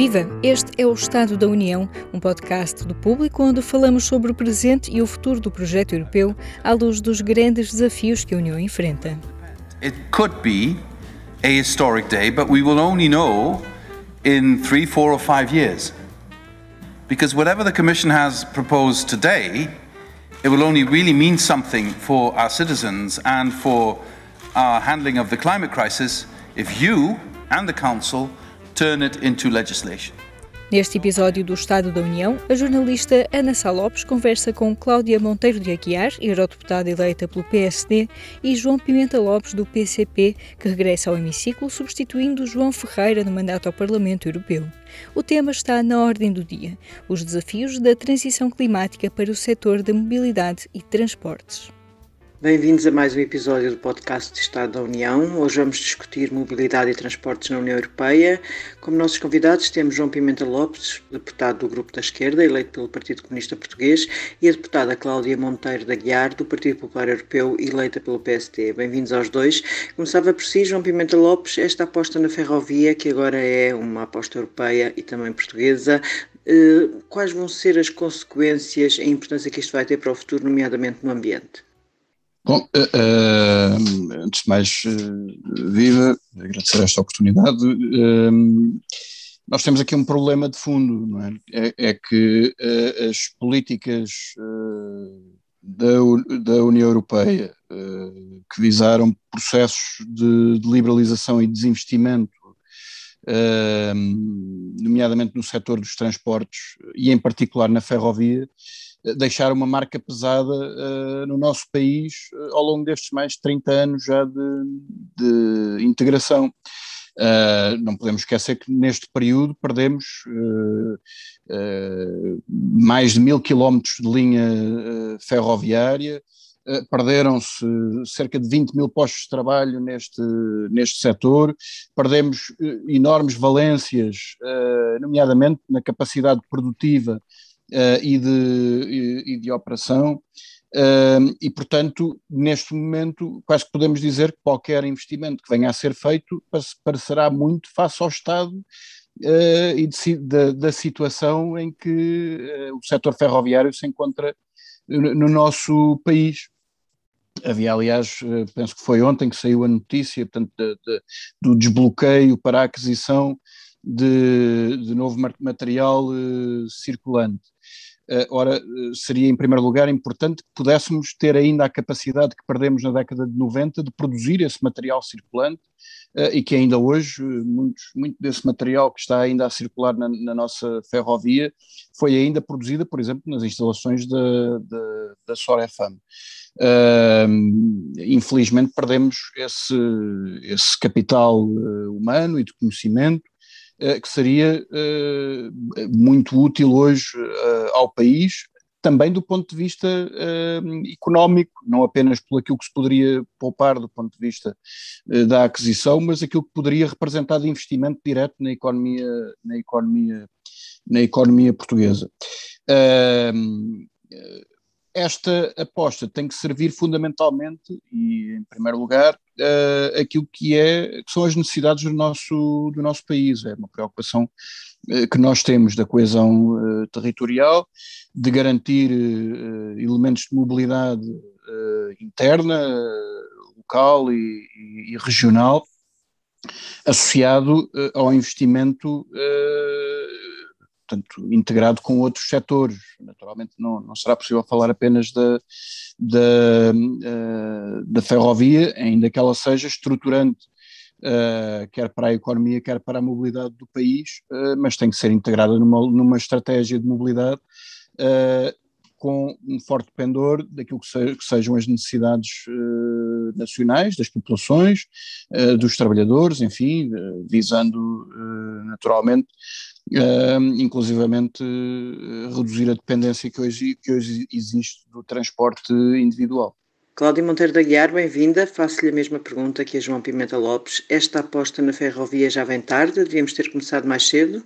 Viva! Este é o Estado da União, um podcast do público onde falamos sobre o presente e o futuro do projeto europeu à luz dos grandes desafios que a União enfrenta. It could be a historic day, but we will only know in three, four, or five years. Because whatever the Commission has proposed today, it will only really mean something for our citizens and for our handling of the climate crisis if you and the Council turn it into legislation. Neste episódio do Estado da União, a jornalista Ana Sá Lopes conversa com Cláudia Monteiro de Aguiar, eurodeputada eleita pelo PSD, e João Pimenta Lopes, do PCP, que regressa ao hemiciclo, substituindo João Ferreira no mandato ao Parlamento Europeu. O tema está na ordem do dia: os desafios da transição climática para o setor da mobilidade e transportes. Bem-vindos a mais um episódio do podcast de Estado da União. Hoje vamos discutir mobilidade e transportes na União Europeia. Como nossos convidados temos João Pimenta Lopes, deputado do Grupo da Esquerda, eleito pelo Partido Comunista Português, e a deputada Cláudia Monteiro da Guiar, do Partido Popular Europeu, eleita pelo PST. Bem-vindos aos dois. Começava por si, João Pimenta Lopes, esta aposta na ferrovia, que agora é uma aposta europeia e também portuguesa, eh, quais vão ser as consequências e a importância que isto vai ter para o futuro, nomeadamente no ambiente? Bom, uh, uh, antes de mais, uh, viva, agradecer esta oportunidade. nós temos aqui um problema de fundo, não é? É, é que as políticas da, da, União Europeia que visaram processos de, de liberalização e desinvestimento, nomeadamente no setor dos transportes e em particular na ferrovia, deixar uma marca pesada uh, no nosso país uh, ao longo destes mais de 30 anos já de, de integração. Uh, não podemos esquecer que neste período perdemos mais de mil quilómetros de linha ferroviária, perderam-se cerca de 20 mil postos de trabalho neste, neste setor, perdemos enormes valências, nomeadamente na capacidade produtiva uh, e, de, e, de operação. Uh, e, portanto, neste momento, quase que podemos dizer que qualquer investimento que venha a ser feito parecerá muito face ao Estado uh, e de, de, da situação em que uh, o setor ferroviário se encontra no, no nosso país. Havia, aliás, penso que foi ontem que saiu a notícia portanto, de, do desbloqueio para a aquisição de, de novo material circulante. Eh, ora, eh, seria em primeiro lugar importante que pudéssemos ter ainda a capacidade que perdemos na década de 90 de produzir esse material circulante eh, e que ainda hoje muito, muito desse material que está ainda a circular na, na nossa ferrovia foi ainda produzida, por exemplo, nas instalações da, da, Sorefam. Uh, infelizmente perdemos esse, esse capital humano e de conhecimento eh, que seria eh, muito útil hoje eh, ao país, também do ponto de vista económico, não apenas por aquilo que se poderia poupar do ponto de vista da aquisição, mas aquilo que poderia representar de investimento direto na economia, na economia, na economia portuguesa esta aposta tem que servir fundamentalmente e, em primeiro lugar, uh, aquilo que, é, que são as necessidades do nosso, do nosso país. É uma preocupação uh, que nós temos da coesão uh, territorial, de garantir elementos de mobilidade interna, local e, e, e regional, associado ao investimento portanto, integrado com outros setores. Naturalmente não, não será possível falar apenas da, da, uh, da ferrovia, ainda que ela seja estruturante, uh, quer para a economia, quer para a mobilidade do país, uh, mas tem que ser integrada numa, numa estratégia de mobilidade com um forte pendor daquilo que, se, que sejam as necessidades nacionais, das populações, dos trabalhadores, enfim, visando naturalmente uh, inclusivamente uh, reduzir a dependência que hoje, que hoje existe do transporte individual. Cláudia Monteiro da Guiar, bem-vinda. Faço-lhe a mesma pergunta que a João Pimenta Lopes. Esta aposta na ferrovia já vem tarde? Devíamos ter começado mais cedo?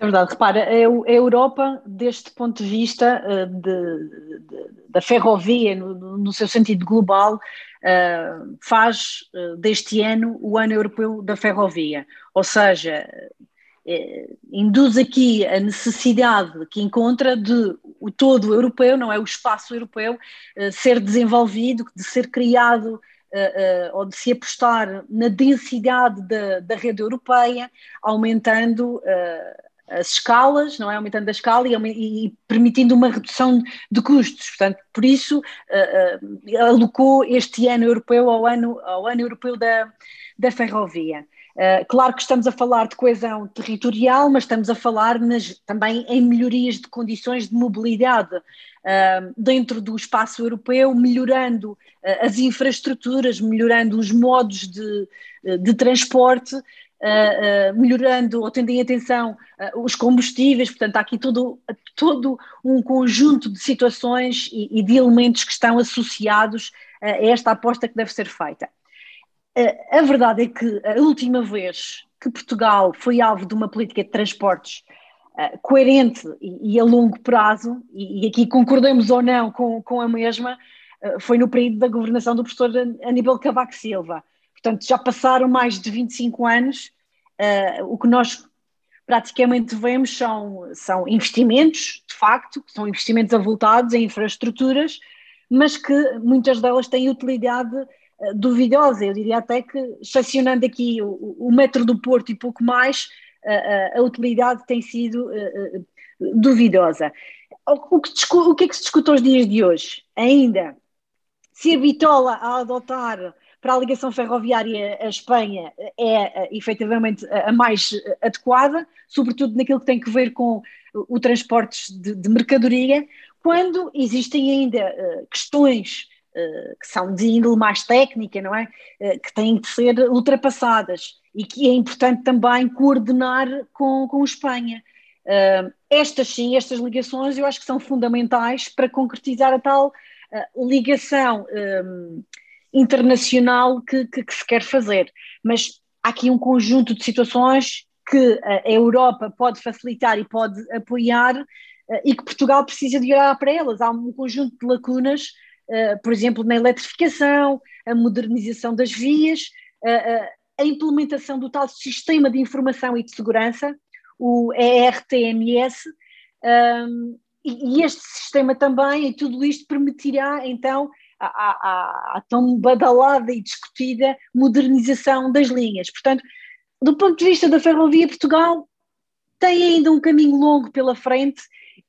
É verdade, repara, a Europa, deste ponto de vista uh, de, de, da ferrovia, no, no, seu sentido global, uh, faz deste ano o ano europeu da ferrovia. Ou seja, eh, induz aqui a necessidade que encontra de o todo europeu, não é o espaço europeu, eh, ser desenvolvido, de ser criado uh, ou de se apostar na densidade da, da rede europeia, aumentando as escalas, não é? Aumentando a escala e, e, permitindo uma redução de custos. Portanto, por isso alocou este ano europeu ao ano, ao ano europeu da, da ferrovia. Uh, claro que estamos a falar de coesão territorial, mas estamos a falar nas, também em melhorias de condições de mobilidade uh, dentro do espaço europeu, melhorando uh, as infraestruturas, melhorando os modos de, de transporte, melhorando ou tendo em atenção os combustíveis, portanto, há aqui todo, todo um conjunto de situações e, e de elementos que estão associados a esta aposta que deve ser feita. A verdade é que a última vez que Portugal foi alvo de uma política de transportes uh, coerente e, a longo prazo, e, aqui concordamos ou não com, a mesma, uh, foi no período da governação do professor Aníbal Cavaco Silva. Portanto, já passaram mais de 25 anos, uh, o que nós praticamente vemos são, são investimentos, de facto, são investimentos avultados em infraestruturas, mas que muitas delas têm utilidade eh, duvidosa. Eu diria até que, estacionando aqui o, o metro do Porto e pouco mais, a, eh, eh, a utilidade tem sido duvidosa. O que, o que é que se discute aos dias de hoje? Ainda se a bitola a adotar para a ligação ferroviária à Espanha é efetivamente a mais adequada, sobretudo naquilo que tem que ver com o transporte de, de mercadoria, quando existem ainda questões eh, que são de índole mais técnica, não é? Eh, que têm de ser ultrapassadas e que é importante também coordenar com, com Espanha. Uh, estas sim, estas ligações eu acho que são fundamentais para concretizar a tal ligação internacional que, que, que, se quer fazer. Mas há aqui um conjunto de situações que a Europa pode facilitar e pode apoiar e que Portugal precisa de olhar para elas. Há um conjunto de lacunas eh, por exemplo, na eletrificação, a modernização das vias, a implementação do tal sistema de informação e de segurança, o ERTMS, um, e, este sistema também, e tudo isto permitirá então a, tão badalada e discutida modernização das linhas. Portanto, do ponto de vista da Ferrovia Portugal, tem ainda um caminho longo pela frente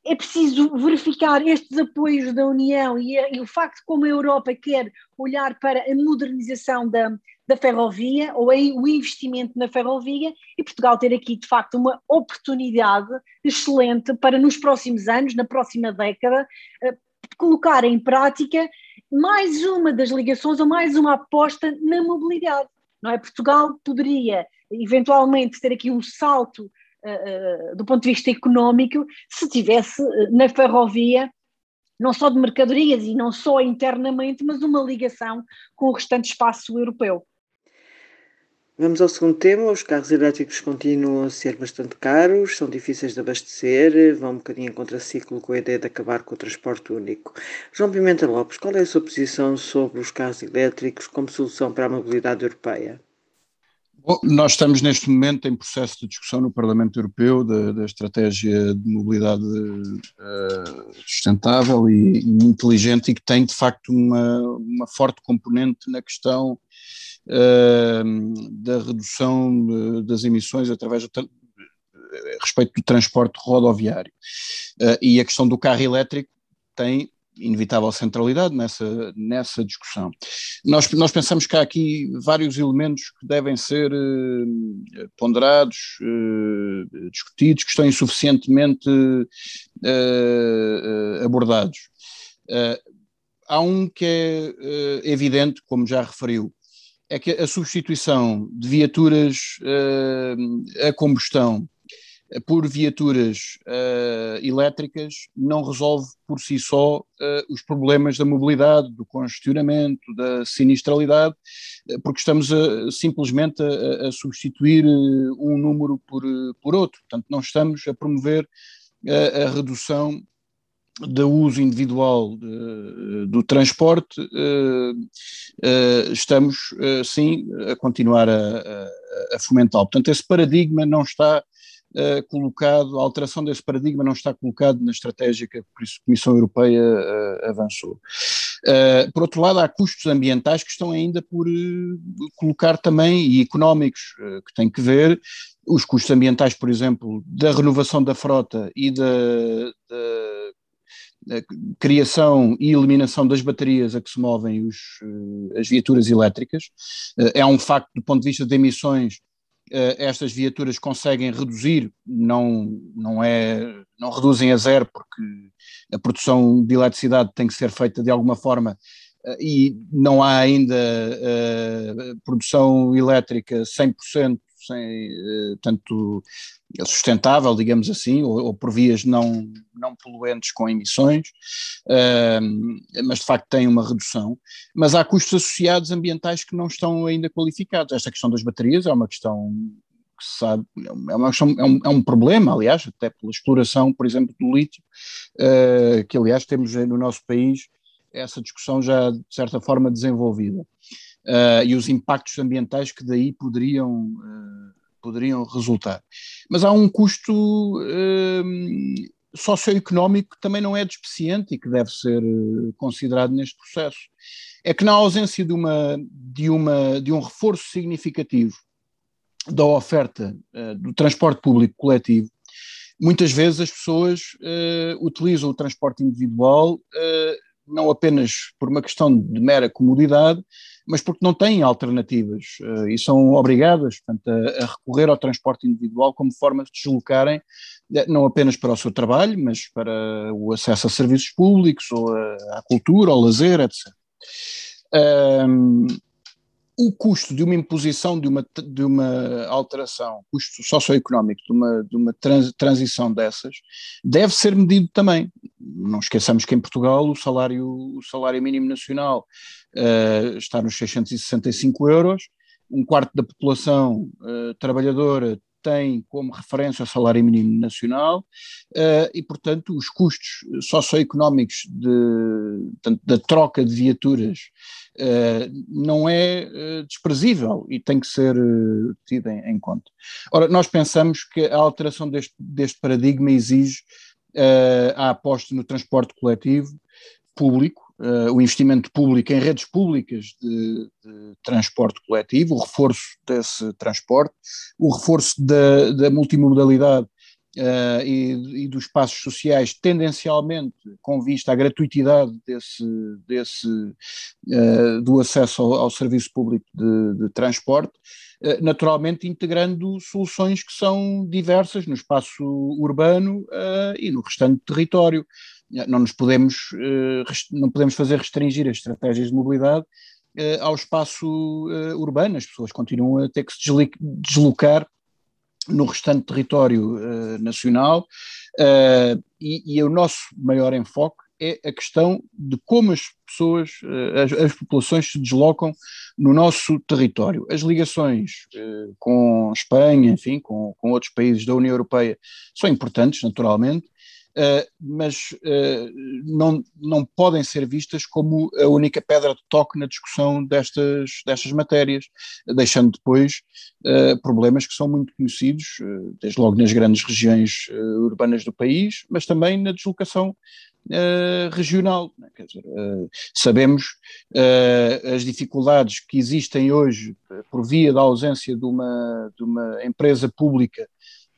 é preciso verificar estes apoios da União e, e, o facto como a Europa quer olhar para a modernização da, da ferrovia ou em, o investimento na ferrovia e Portugal ter aqui de facto uma oportunidade excelente para nos próximos anos, na próxima década, uh, colocar em prática mais uma das ligações ou mais uma aposta na mobilidade. Não é? Portugal poderia eventualmente ter aqui um salto do ponto de vista económico, se tivesse uh, na ferrovia não só de mercadorias e não só internamente, mas uma ligação com o restante espaço europeu. Vamos ao segundo tema. Os carros elétricos continuam a ser bastante caros, são difíceis de abastecer, vão um bocadinho em contraciclo com a ideia de acabar com o transporte único. João Pimenta Lopes, qual é a sua posição sobre os carros elétricos como solução para a mobilidade europeia? Nós estamos neste momento em processo de discussão no Parlamento Europeu da, da estratégia de mobilidade uh, sustentável e, e, inteligente e que tem de facto uma, uma forte componente na questão uh, da redução das emissões através do respeito do transporte rodoviário. Uh, e a questão do carro elétrico tem inevitável centralidade nessa, nessa discussão. Nós, nós pensamos que há aqui vários elementos que devem ser eh, ponderados, eh, discutidos, que estão insuficientemente eh, abordados. há um que é evidente, como já referiu, é que a substituição de viaturas a combustão por viaturas uh, elétricas não resolve por si só uh, os problemas da mobilidade, do congestionamento, da sinistralidade, uh, porque estamos a, simplesmente a, a substituir um número por, por outro. Portanto, não estamos a promover a, a redução do uso individual do transporte, estamos sim a continuar a, a fomentá-lo. Portanto, esse paradigma não está uh, colocado, a alteração desse paradigma não está colocado na estratégia que a Comissão Europeia uh, avançou. Uh, por outro lado, há custos ambientais que estão ainda por colocar também, e económicos, que têm que ver, os custos ambientais, por exemplo, da renovação da frota e da, da criação e eliminação das baterias a que se movem os, as viaturas elétricas. É um facto do ponto de vista de emissões estas viaturas conseguem reduzir, não, não, é, não reduzem a zero, porque a produção de eletricidade tem que ser feita de alguma forma uh, e não há ainda uh, produção elétrica 100% sem, tanto sustentável, digamos assim, ou, ou, por vias não, não poluentes com emissões, uh, mas de facto tem uma redução. Mas há custos associados ambientais que não estão ainda qualificados. Esta questão das baterias é uma questão que se sabe, é, uma questão, é, um, é um problema, aliás, até pela exploração, por exemplo, do lítio, uh, que aliás temos no nosso país essa discussão já de certa forma desenvolvida. Uh, e os impactos ambientais que daí poderiam uh, poderiam resultar. Mas há um custo hum, socioeconómico que também não é despeciente e que deve ser eh, considerado neste processo. É que na ausência de, uma, de, uma, de um reforço significativo da oferta uh, do transporte público coletivo, muitas vezes as pessoas uh, utilizam o transporte individual uh, não apenas por uma questão de mera comodidade, mas porque não têm alternativas uh, e são obrigadas portanto, a, a, recorrer ao transporte individual como forma de deslocarem, eh, não apenas para o seu trabalho, mas para o acesso a serviços públicos, ou a, à cultura, ao lazer, etc. Um, o custo de uma imposição, de uma, de uma alteração, custo socioeconómico de uma, de uma trans, transição dessas, deve ser medido também. Não esqueçamos que em Portugal o salário, o salário mínimo nacional uh, está nos 665 euros, um quarto da população uh, trabalhadora tem como referência o salário mínimo nacional uh, e, portanto, os custos socioeconómicos de, tanto, da troca de viaturas uh, não é uh, desprezível e tem que ser tido em, em, conta. Ora, nós pensamos que a alteração deste, deste paradigma exige a aposta no transporte coletivo público, Uh, o investimento público em redes públicas de, de, transporte coletivo, o reforço desse transporte, o reforço da, da multimodalidade uh, e, e, dos espaços sociais, tendencialmente com vista à gratuitidade desse, desse, uh, do acesso ao, ao, serviço público de, de transporte, naturalmente integrando soluções que são diversas no espaço urbano e no restante território. Não nos podemos, eh, não podemos fazer restringir as estratégias de mobilidade eh, ao espaço eh, urbano, as pessoas continuam a ter que se deslocar no restante território nacional e, e o nosso maior enfoque é a questão de como as pessoas, as, as, populações se deslocam no nosso território. As ligações com Espanha, enfim, com, com outros países da União Europeia são importantes, naturalmente, Uh, mas uh, não, não podem ser vistas como a única pedra de toque na discussão destas, destas matérias, deixando depois problemas que são muito conhecidos, desde logo nas grandes regiões urbanas do país, mas também na deslocação regional. Né? Dizer, sabemos as dificuldades que existem hoje por via da ausência de uma, de uma empresa pública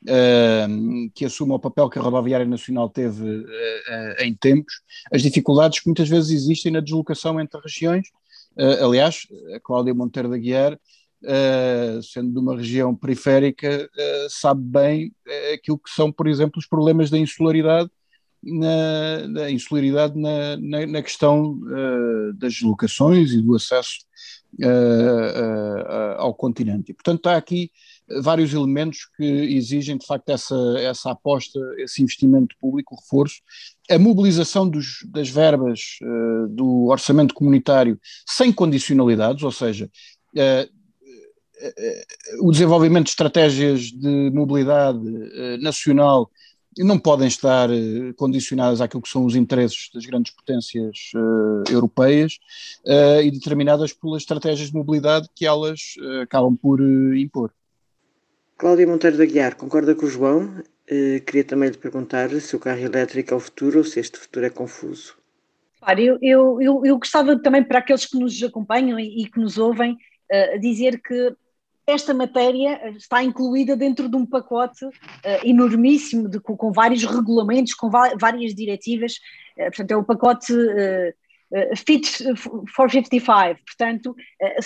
uh, que assuma o papel que a Rodoviária Nacional teve uh, uh, em tempos, as dificuldades que muitas vezes existem na deslocação entre regiões. aliás, a Cláudia Monteiro da Guiar, sendo de uma região periférica, sabe bem aquilo que são, por exemplo, os problemas da insularidade na, na insularidade na, na, na questão uh, das deslocações e do acesso uh, uh, ao continente. E, portanto, há aqui vários elementos que exigem de facto essa, essa aposta, esse investimento público, o reforço, a mobilização dos, das verbas do orçamento comunitário sem condicionalidades, ou seja, o desenvolvimento de estratégias de mobilidade nacional não podem estar condicionadas àquilo que são os interesses das grandes potências europeias e determinadas pelas estratégias de mobilidade que elas acabam por impor. Cláudia Monteiro da Guiar, concorda com o João? Uh, queria também lhe perguntar se o carro elétrico é o futuro ou se este futuro é confuso. Claro, eu, eu, eu, eu gostava também para aqueles que nos acompanham e, e que nos ouvem uh, dizer que esta matéria está incluída dentro de um pacote uh, enormíssimo de, com, com, vários regulamentos, com várias diretivas, uh, portanto é o pacote Fit for 55, portanto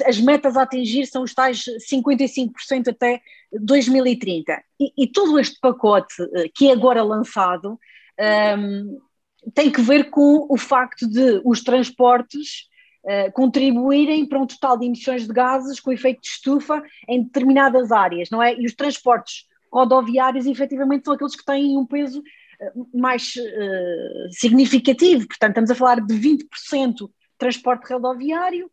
as metas a atingir são os tais 55% até 2030 e, e, todo este pacote que é agora lançado um, ehm, tem que ver com o facto de os transportes uh, contribuírem para um total de emissões de gases com efeito de estufa em determinadas áreas, não é? E os transportes rodoviários, efetivamente, são aqueles que têm um peso uh, mais uh, significativo, portanto, estamos a falar de 20% de transporte rodoviário,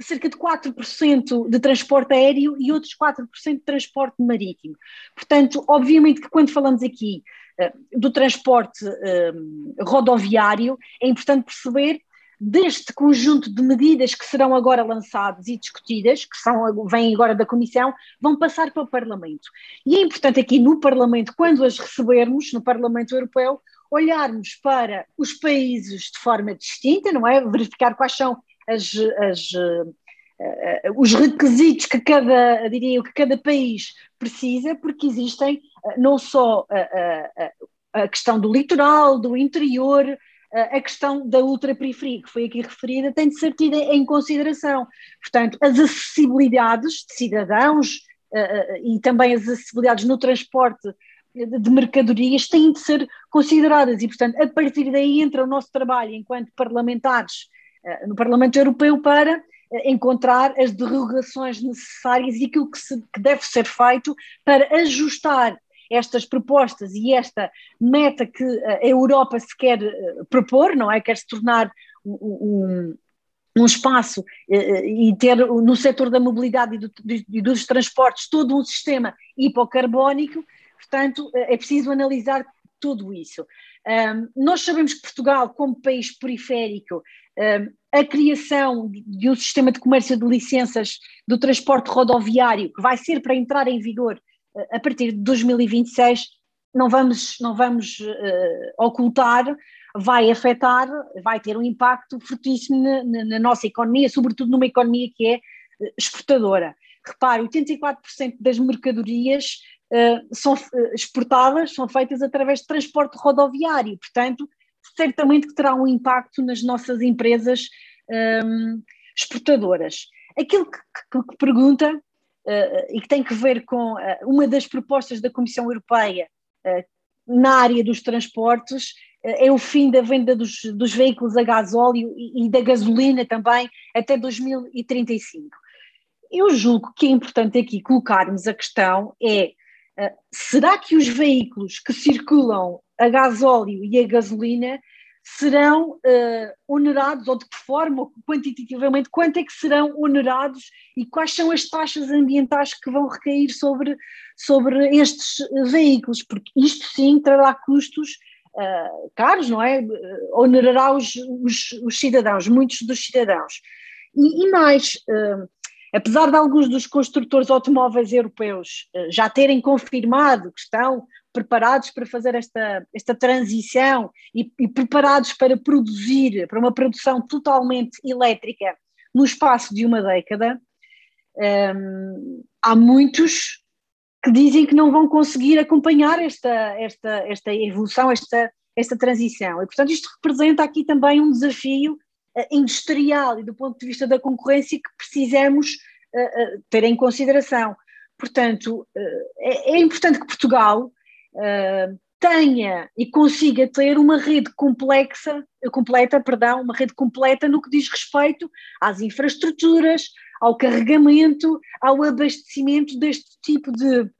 cerca de 4% de transporte aéreo e outros 4% de transporte marítimo. Portanto, obviamente que quando falamos aqui eh, do transporte eh, rodoviário, é importante perceber deste conjunto de medidas que serão agora lançadas e discutidas, que são, vêm agora da Comissão, vão passar para o Parlamento. E é importante aqui no Parlamento, quando as recebermos, no Parlamento Europeu, olharmos para os países de forma distinta, não é? Verificar quais são as, as, uh, os requisitos que cada, diria que cada país precisa, porque existem uh, não só a questão do litoral, do interior, a questão da ultraperiferia, que foi aqui referida, tem de ser tida em consideração. Portanto, as acessibilidades de cidadãos e também as acessibilidades no transporte de mercadorias têm de ser consideradas e, portanto, a partir daí entra o nosso trabalho enquanto parlamentares no Parlamento Europeu para encontrar as derrogações necessárias e aquilo que, se, que deve ser feito para ajustar estas propostas e esta meta que a Europa se quer eh, propor, não é? Quer se tornar um, um espaço eh, e ter no setor da mobilidade e, do, dos transportes todo um sistema hipocarbónico, portanto, eh, é preciso analisar tudo isso. Nós sabemos que Portugal, como país periférico, a criação de um sistema de comércio de licenças do transporte rodoviário, que vai ser para entrar em vigor a partir de 2026, não vamos, não vamos uh, ocultar, vai afetar, vai ter um impacto fortíssimo na, na, na, nossa economia, sobretudo numa economia que é uh, exportadora. Repare, 84% das mercadorias uh, são exportadas, são feitas através de transporte rodoviário, portanto, certamente que terá um impacto nas nossas empresas um, exportadoras. Aquilo que, que, que pergunta, e que tem que ver com uh, uma das propostas da Comissão Europeia uh, na área dos transportes, é o fim da venda dos, dos veículos a gasóleo e, e da gasolina também até 2035. Eu julgo que é importante aqui colocarmos a questão é será que os veículos que circulam a gasóleo e a gasolina serão uh, onerados, ou de que forma, quantitativamente, quanto é que serão onerados e quais são as taxas ambientais que vão recair sobre, sobre estes veículos, porque isto sim trará custos uh, caros, não é? Onerará os, os, os, cidadãos, muitos dos cidadãos. E, e mais, uh, apesar de alguns dos construtores automóveis europeus já terem confirmado que estão preparados para fazer esta, esta transição e, e preparados para produzir, para uma produção totalmente elétrica no espaço de uma década, um, há muitos que dizem que não vão conseguir acompanhar esta, esta, esta evolução, esta, esta transição. E, portanto, isto representa aqui também um desafio uh, industrial e do ponto de vista da concorrência que precisamos uh, uh, ter em consideração. Portanto, é, é, importante que Portugal tenha e consiga ter uma rede complexa, completa, perdão, uma rede completa no que diz respeito às infraestruturas, ao carregamento, ao abastecimento deste tipo de,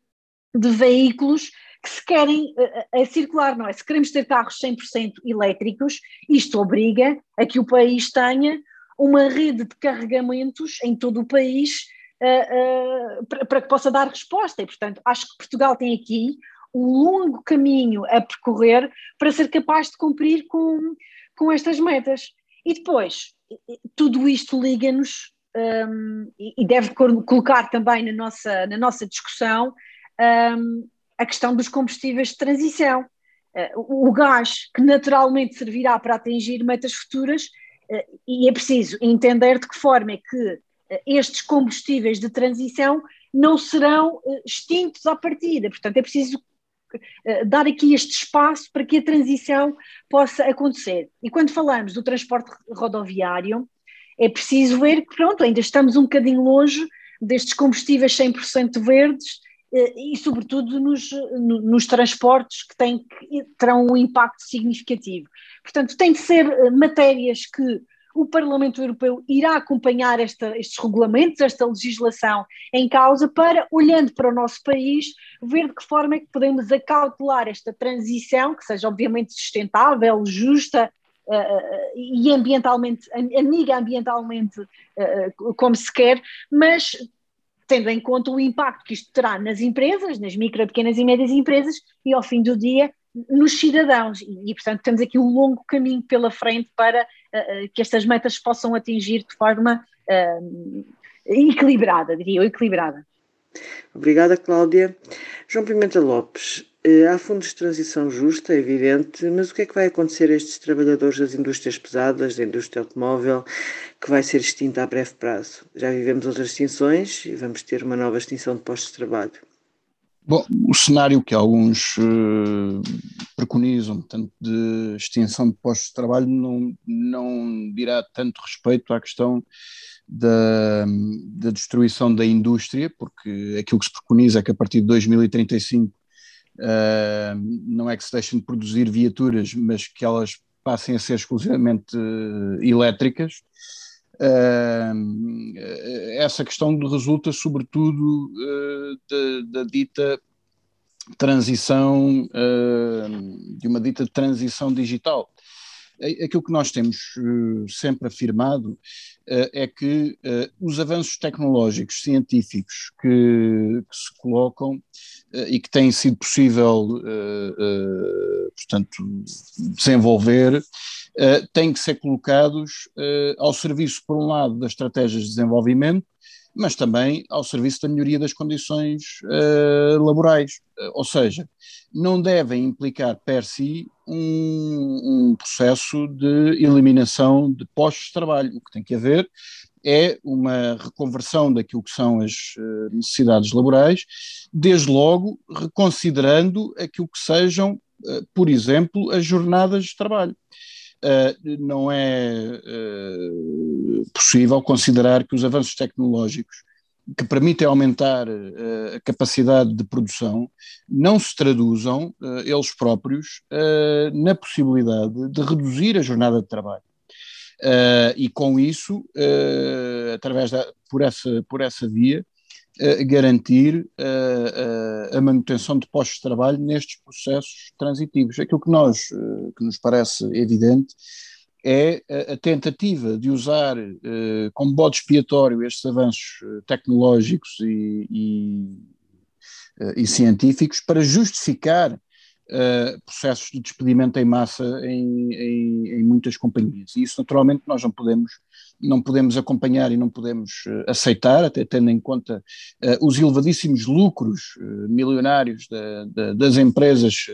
de veículos que se querem a, a, circular, não é? Se queremos ter carros 100% elétricos, isto obriga a que o país tenha uma rede de carregamentos em todo o país uh, uh, para que possa dar resposta. E, portanto, acho que Portugal tem aqui um longo caminho a percorrer para ser capaz de cumprir com, com estas metas. E depois, tudo isto liga-nos um, e deve colocar também na nossa, na nossa discussão um, a questão dos combustíveis de transição. Uh, o gás, que naturalmente servirá para atingir metas futuras, uh, e é preciso entender de que forma é que uh, estes combustíveis de transição não serão extintos à partida. Portanto, é preciso dar aqui este espaço para que a transição possa acontecer. E quando falamos do transporte rodoviário, é preciso ver que, pronto, ainda estamos um bocadinho longe destes combustíveis 100% verdes eh, e, sobretudo, nos, nos transportes que, têm, que terão um impacto significativo. Portanto, tem de ser eh, matérias que o Parlamento Europeu irá acompanhar esta, estes regulamentos, esta legislação em causa, para, olhando para o nosso país, ver de que forma é que podemos acautelar esta transição, que seja obviamente sustentável, justa uh, e ambientalmente, amiga ambientalmente, uh, como se quer, mas tendo em conta o impacto que isto terá nas empresas, nas micro, pequenas e médias empresas e ao fim do dia nos cidadãos e, e portanto temos aqui um longo caminho pela frente para uh, que estas metas possam atingir de forma uh, equilibrada, diria eu, equilibrada. Obrigada, Cláudia. João Pimenta Lopes, há fundos de transição justa, é evidente, mas o que é que vai acontecer a estes trabalhadores das indústrias pesadas, da indústria automóvel, que vai ser extinta a breve prazo? Já vivemos outras extinções e vamos ter uma nova extinção de postos de trabalho. Bom, o cenário que alguns uh, preconizam, tanto de extinção de postos de trabalho, não, não dirá tanto respeito à questão da, da destruição da indústria, porque aquilo que se preconiza é que a partir de 2035 Uh, não é que se deixem de produzir viaturas, mas que elas passem a ser exclusivamente uh, elétricas. Essa questão resulta sobretudo da, da, dita transição, de uma dita transição digital. Aquilo que nós temos sempre afirmado é que os avanços tecnológicos científicos que, que se colocam eh, e que tem sido possível, eh, eh, portanto, desenvolver, têm que ser colocados ao serviço, por um lado, das estratégias de desenvolvimento, mas também ao serviço da melhoria das condições laborais. ou seja, não devem implicar per si um, um processo de eliminação de postos de trabalho. O que tem que haver é uma reconversão daquilo que são as eh, necessidades laborais, desde logo reconsiderando aquilo que sejam, eh, por exemplo, as jornadas de trabalho. Eh, não é possível considerar que os avanços tecnológicos que permitem aumentar a capacidade de produção não se traduzam, eles próprios, na possibilidade de reduzir a jornada de trabalho. Uh, e com isso, uh, através da, por, essa, por essa via, garantir a manutenção de postos de trabalho nestes processos transitivos. Aquilo que nós, que nos parece evidente, é a, a tentativa de usar como bode expiatório estes avanços tecnológicos e, e, e científicos para justificar uh, processos de despedimento em massa em, em, em, muitas companhias. E isso, naturalmente, nós não podemos, não podemos acompanhar e não podemos uh, aceitar, até tendo em conta uh, os elevadíssimos lucros milionários da, da, das empresas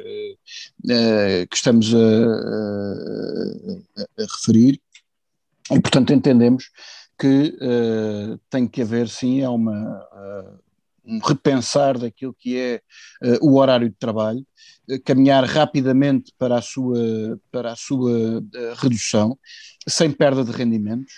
que estamos a, a, a, referir. E, portanto, entendemos que tem que haver, sim, é uma um repensar daquilo que é uh, o horário de trabalho, uh, caminhar rapidamente para a sua, para a sua uh, redução, sem perda de rendimentos,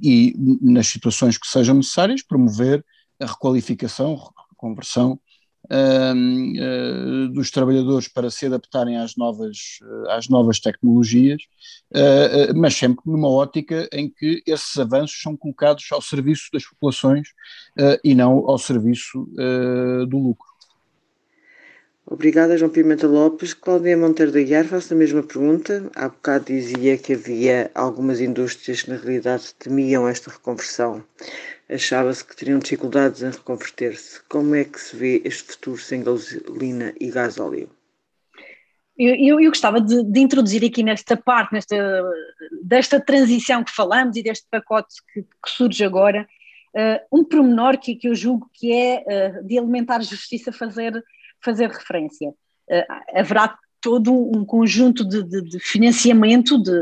e nas situações que sejam necessárias, promover a requalificação, reconversão uh, dos trabalhadores para se adaptarem às novas, às novas tecnologias, uh, mas sempre numa ótica em que esses avanços são colocados ao serviço das populações e não ao serviço do lucro. Obrigada, João Pimenta Lopes. Cláudia Monteiro de Aguiar, faço a mesma pergunta. Há bocado dizia que havia algumas indústrias que, na realidade, temiam esta reconversão achava-se que teriam dificuldades em reconverter-se. Como é que se vê este futuro sem gasolina e gás óleo? Eu, eu, eu, gostava de, de, introduzir aqui nesta parte, nesta, desta transição que falamos e deste pacote que, que surge agora, um pormenor que, que eu julgo que é de alimentar justiça fazer, fazer referência. haverá todo um conjunto de, de, de financiamento de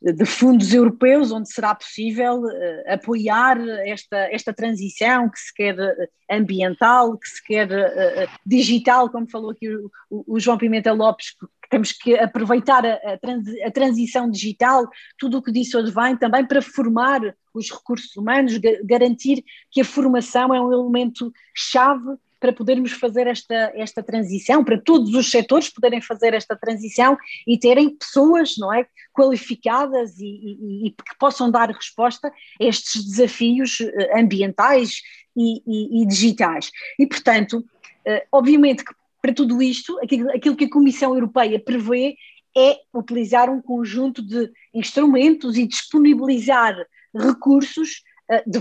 de fundos europeus, onde será possível uh, apoiar esta, esta transição que se quer uh, ambiental, que se quer uh, digital, como falou aqui o, o, João Pimenta Lopes, temos que aproveitar a, a, a transição digital, tudo o que disse hoje vem também para formar os recursos humanos, ga garantir que a formação é um elemento chave para podermos fazer esta, esta transição, para todos os setores poderem fazer esta transição e terem pessoas não é, qualificadas e, e, e que possam dar resposta a estes desafios eh, ambientais e, e digitais. E, portanto, eh, obviamente que para tudo isto, aquilo, aquilo que a Comissão Europeia prevê é utilizar um conjunto de instrumentos e disponibilizar recursos de,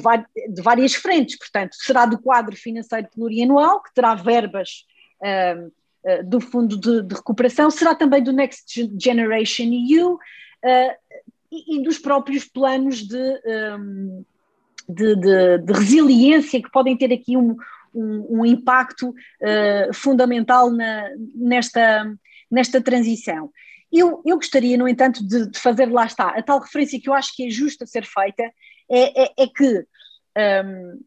de, várias frentes, portanto, será do quadro financeiro plurianual, que terá verbas uh, uh, do Fundo de, de, Recuperação, será também do Next Generation EU uh, e, e, dos próprios planos de, um, de, de, resiliência que podem ter aqui um, um, um impacto fundamental na, nesta, nesta transição. Eu, eu gostaria, no entanto, de, de, fazer, lá está, a tal referência que eu acho que é justa ser feita, é, é, é que um,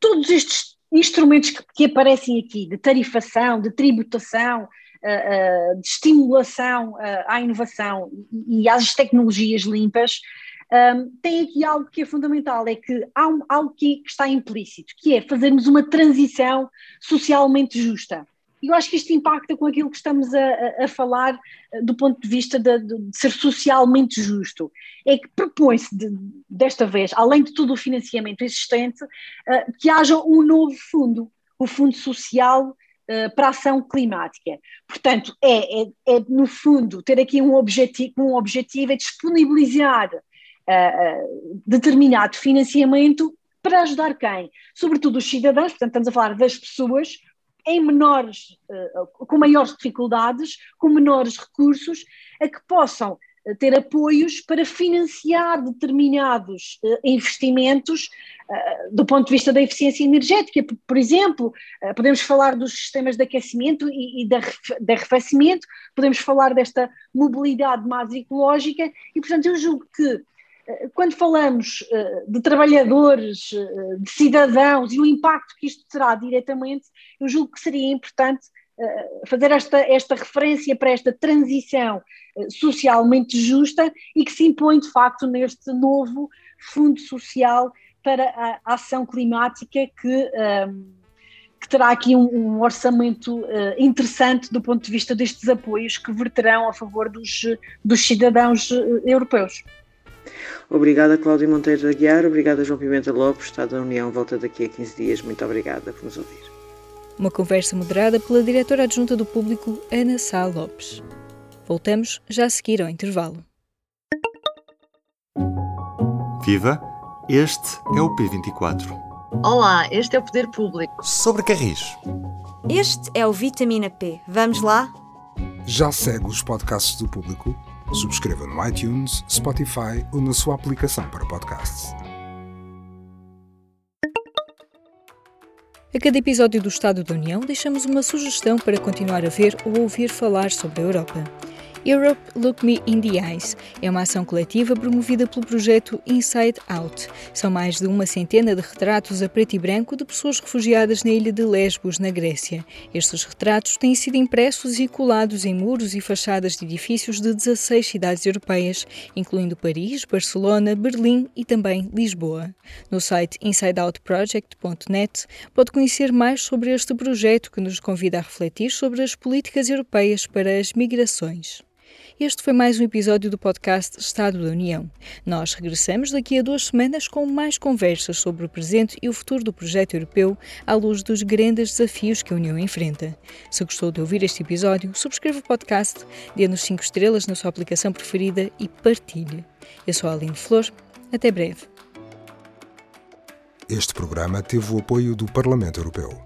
todos estes instrumentos que, que, aparecem aqui, de tarifação, de tributação, uh, uh, de estimulação uh, à inovação e, e, às tecnologias limpas, um, tem aqui algo que é fundamental, é que há um, algo que, que está implícito, que é fazermos uma transição socialmente justa. E eu acho que isto impacta com aquilo que estamos a, a, falar eh, do ponto de vista de, de, ser socialmente justo. É que propõe-se, de, desta vez, além de todo o financiamento existente, uh, que haja um novo fundo, o Fundo Social uh, para a Ação Climática. Portanto, é, é, é, no fundo ter aqui um objetivo, um objetivo é disponibilizar determinado financiamento para ajudar quem? Sobretudo os cidadãos, portanto, estamos a falar das pessoas em menores, eh, com maiores dificuldades, com menores recursos, a que possam eh, ter apoios para financiar determinados uh, investimentos do ponto de vista da eficiência energética. Por, exemplo, podemos falar dos sistemas de aquecimento e, de arrefecimento, podemos falar desta mobilidade mais ecológica e, portanto, eu julgo que quando falamos eh, de trabalhadores, eh, de cidadãos e o impacto que isto terá diretamente, eu julgo que seria importante eh, fazer esta, esta referência para esta transição socialmente justa e que se impõe de facto neste novo Fundo Social para a ação climática que, que terá aqui um, um orçamento interessante do ponto de vista destes apoios que verterão a favor dos, dos cidadãos europeus. Obrigada, Cláudia Monteiro de Aguiar. Obrigada, João Pimenta Lopes. Estado da União volta daqui a 15 dias. Muito obrigada por nos ouvir. Uma conversa moderada pela diretora adjunta do público, Ana Sá Lopes. Voltamos já a seguir ao intervalo. Viva! Este é o P24. Olá, este é o Poder Público. Sobre Carris. Este é o Vitamina P. Vamos lá? Já segue os podcasts do público? Subscreva no iTunes, Spotify ou na sua aplicação para podcasts. A cada episódio do Estado da União, deixamos uma sugestão para continuar a ver ou ouvir falar sobre a Europa. Europe Look Me in the Eyes é uma ação coletiva promovida pelo projeto Inside Out. São mais de uma centena de retratos a preto e branco de pessoas refugiadas na ilha de Lesbos, na Grécia. Estes retratos têm sido impressos e colados em muros e fachadas de edifícios de 16 cidades europeias, incluindo Paris, Barcelona, Berlim e também Lisboa. No site insideoutproject.net pode conhecer mais sobre este projeto que nos convida a refletir sobre as políticas europeias para as migrações. Este foi mais um episódio do podcast Estado da União. Nós regressamos daqui a duas semanas com mais conversas sobre o presente e o futuro do projeto europeu à luz dos grandes desafios que a União enfrenta. Se gostou de ouvir este episódio, subscreva o podcast, dê-nos 5 estrelas na sua aplicação preferida e partilhe. Eu sou a Aline Flor. Até breve. Este programa teve o apoio do Parlamento Europeu.